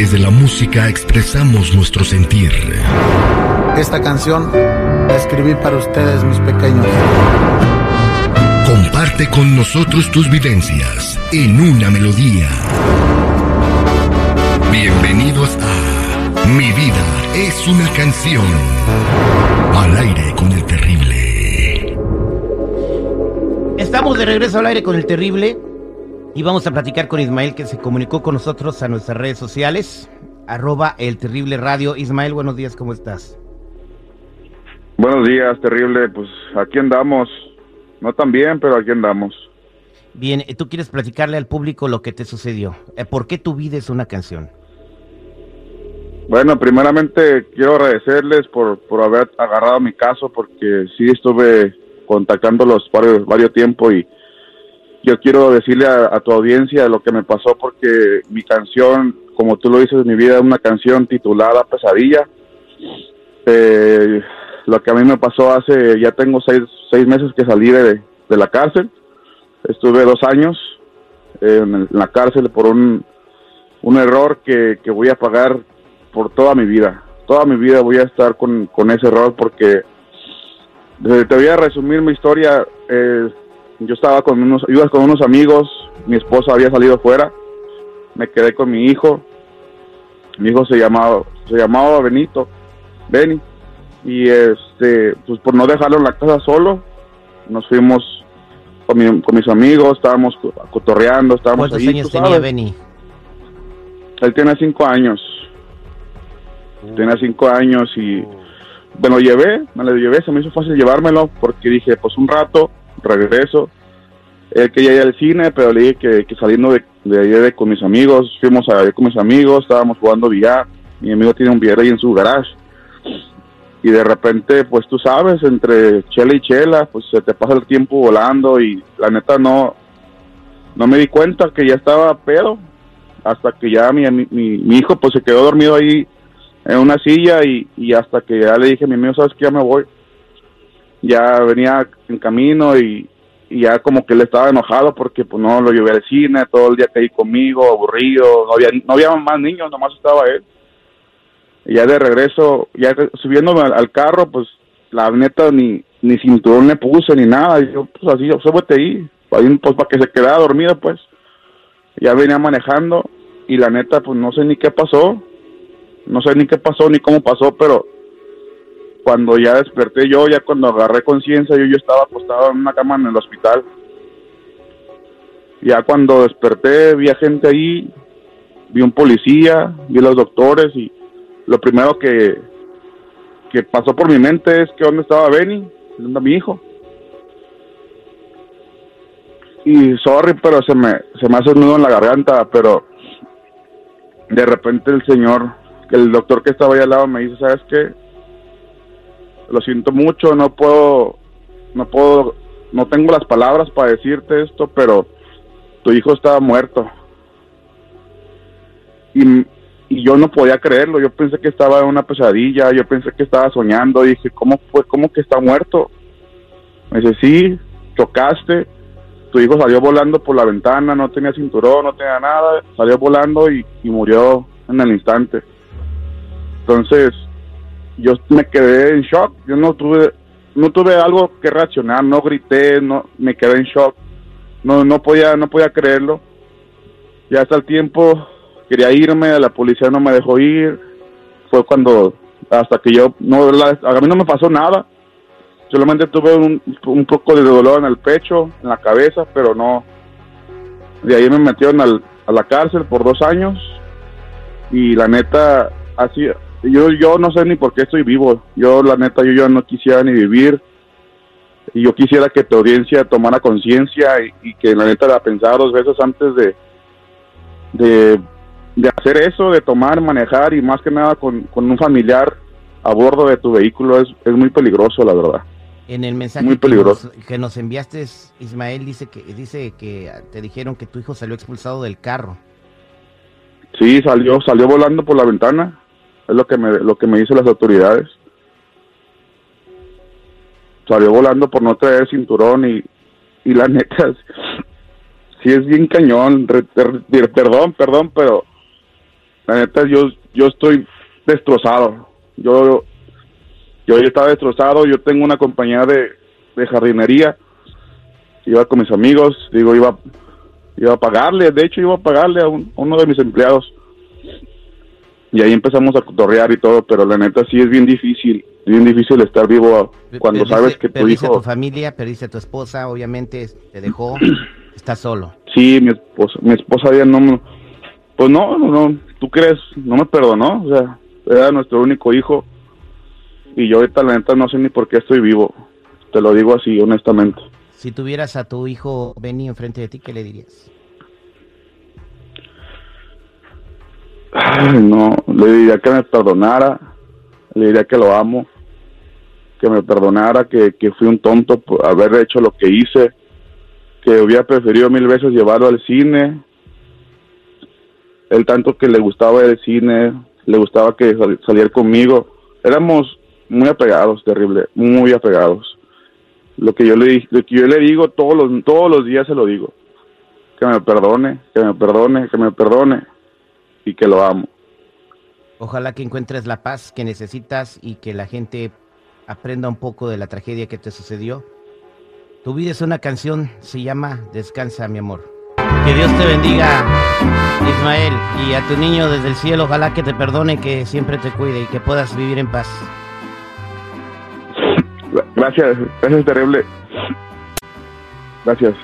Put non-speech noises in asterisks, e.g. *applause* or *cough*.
través de la música expresamos nuestro sentir. Esta canción la escribí para ustedes, mis pequeños. Comparte con nosotros tus vivencias en una melodía. Bienvenidos a Mi vida es una canción. Al aire con el terrible. Estamos de regreso al aire con el terrible y vamos a platicar con Ismael que se comunicó con nosotros a nuestras redes sociales. Arroba el terrible radio. Ismael, buenos días, ¿cómo estás? Buenos días, terrible. Pues aquí andamos. No tan bien, pero aquí andamos. Bien, tú quieres platicarle al público lo que te sucedió. Eh, ¿Por qué tu vida es una canción? Bueno, primeramente quiero agradecerles por, por haber agarrado mi caso porque sí estuve contactándolos varios, varios tiempo y yo quiero decirle a, tu audiencia lo que me pasó porque mi canción, como tú lo dices, mi vida es una canción titulada Pesadilla. Eh, lo que a mí me pasó hace, ya tengo seis, seis meses que salí de, la cárcel. Estuve dos años en, la cárcel por un, un error que, voy a pagar por toda mi vida. Toda mi vida voy a estar con, ese error porque eh, te voy a resumir mi historia. Eh, yo estaba con unos, iba con unos amigos, mi esposa había salido fuera, me quedé con mi hijo. Mi hijo se llamaba, se llamaba Benito, Beni y este pues por no dejarlo en la casa solo nos fuimos con, mis amigos estábamos cotorreando estábamos ¿cuántos años tenía Benny? él tiene cinco años uh. tiene cinco años y me lo llevé me lo llevé se me hizo fácil llevármelo porque dije pues un rato regreso. Él quería ir al cine pero le dije que, saliendo de, de con mis amigos fuimos a ir con mis amigos estábamos jugando billar mi amigo tiene un billar ahí en su garage. Y de repente, pues tú sabes, entre chela y chela, pues se te pasa el tiempo volando y la neta no, no me di cuenta que ya estaba pedo hasta que ya mi, mi, hijo pues se quedó dormido ahí en una silla y, y hasta que ya le dije a mi amigo, sabes que ya me voy. Ya venía en camino y, y ya como que él estaba enojado porque pues no lo llevé al cine, todo el día que conmigo, aburrido, no había, no había más niños, nomás estaba él ya de regreso, ya subiéndome al, carro, pues la neta ni, ni cinturón le puse ni nada. Y yo, pues así, súbete ahí, ahí pues para que se quedara dormido, pues. Ya venía manejando y la neta, pues no sé ni qué pasó. No sé ni qué pasó ni cómo pasó, pero cuando ya desperté yo, ya cuando agarré conciencia, yo, yo estaba acostado en una cama en el hospital. Ya cuando desperté, vi a gente ahí, vi un policía, vi a los doctores y lo primero que, que pasó por mi mente es que dónde estaba Benny, dónde está mi hijo. Y sorry, pero se me, se me hace un nudo en la garganta, pero de repente el señor, el doctor que estaba ahí al lado me dice, ¿sabes qué? Lo siento mucho, no puedo, no puedo, no tengo las palabras para decirte esto, pero tu hijo estaba muerto. Y y yo no podía creerlo, yo pensé que estaba en una pesadilla, yo pensé que estaba soñando, dije, ¿cómo fue? ¿Cómo que está muerto? Me dice, sí, chocaste, tu hijo salió volando por la ventana, no tenía cinturón, no tenía nada, salió volando y, murió en el instante. Entonces, yo me quedé en shock, yo no tuve, no tuve algo que reaccionar, no grité, no, me quedé en shock, no, no podía, no podía creerlo. Ya hasta el tiempo quería irme, la policía no me dejó ir. Fue cuando, hasta que yo, no, a mí no me pasó nada. Solamente tuve un, un poco de dolor en el pecho, en la cabeza, pero no. De ahí me metieron al, a la cárcel por dos años. Y la neta, así, yo, yo no sé ni por qué estoy vivo. Yo, la neta, yo, yo no quisiera ni vivir. Y yo quisiera que tu audiencia tomara conciencia y, y, que la neta la pensara dos veces antes de, de de hacer eso, de tomar, manejar y más que nada con, un familiar a bordo de tu vehículo es, es muy peligroso, la verdad. En el mensaje muy peligroso. Que, nos, enviaste, Ismael, dice que, dice que te dijeron que tu hijo salió expulsado del carro. Sí, salió, salió volando por la ventana. Es lo que me, lo que me dicen las autoridades. Salió volando por no traer cinturón y, y la *laughs* neta, sí es bien cañón. perdón, perdón, pero la neta, yo, yo estoy destrozado. Yo, yo estaba destrozado. Yo tengo una compañía de, de jardinería. Iba con mis amigos, digo, iba, iba a pagarle. De hecho, iba a pagarle a, un- a uno de mis empleados. Y ahí empezamos a cotorrear y todo, pero la neta sí es bien difícil, bien difícil estar vivo cuando Perdiste- sabes que tu perdiste a hijo... tu familia, perdiste a tu esposa, obviamente te dejó, *clears throat* estás solo. Sí, mi esposa, mi esposa ya no, me- pues no, no, no, tú crees, no me perdonó, o sea, era nuestro único hijo y yo ahorita la neta no sé ni por qué estoy vivo, te lo digo así, honestamente. Si tuvieras a tu hijo Benny enfrente de ti, ¿qué le dirías? No, le diría que me perdonara, le diría que lo amo, que me perdonara, que, que fui un tonto por haber hecho lo que hice, que hubiera preferido mil veces llevarlo al cine, el tanto que le gustaba el cine, le gustaba que sal- saliera conmigo, éramos muy apegados, terrible, muy apegados. Lo que yo le lo que yo le digo todos los todos los días se lo digo, que me perdone, que me perdone, que me perdone y que lo amo. Ojalá que encuentres la paz que necesitas y que la gente aprenda un poco de la tragedia que te sucedió. Tu vida es una canción, se llama Descansa, mi amor. Que Dios te bendiga, Ismael, y a tu niño desde el cielo, ojalá que te perdone, que siempre te cuide y que puedas vivir en paz. Gracias, gracias terrible. Gracias.